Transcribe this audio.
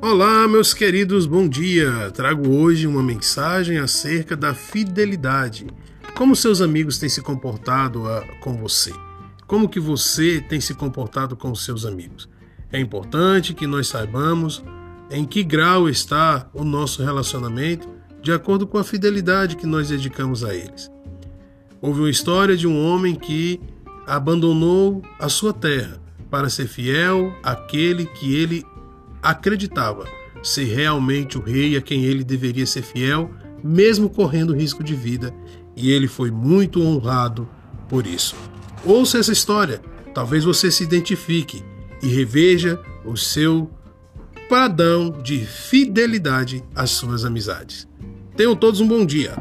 Olá, meus queridos, bom dia. Trago hoje uma mensagem acerca da fidelidade. Como seus amigos têm se comportado a, ah, com você? Como que você tem se comportado com os seus amigos? É importante que nós saibamos em que grau está o nosso relacionamento de acordo com a fidelidade que nós dedicamos a eles. Houve uma história de um homem que abandonou a sua terra para ser fiel àquele que ele acreditava ser realmente o rei a quem ele deveria ser fiel, mesmo correndo risco de vida, e ele foi muito honrado por isso. Ouça essa história, talvez você se identifique e reveja o seu padrão de fidelidade às suas amizades. Tenham todos um bom dia.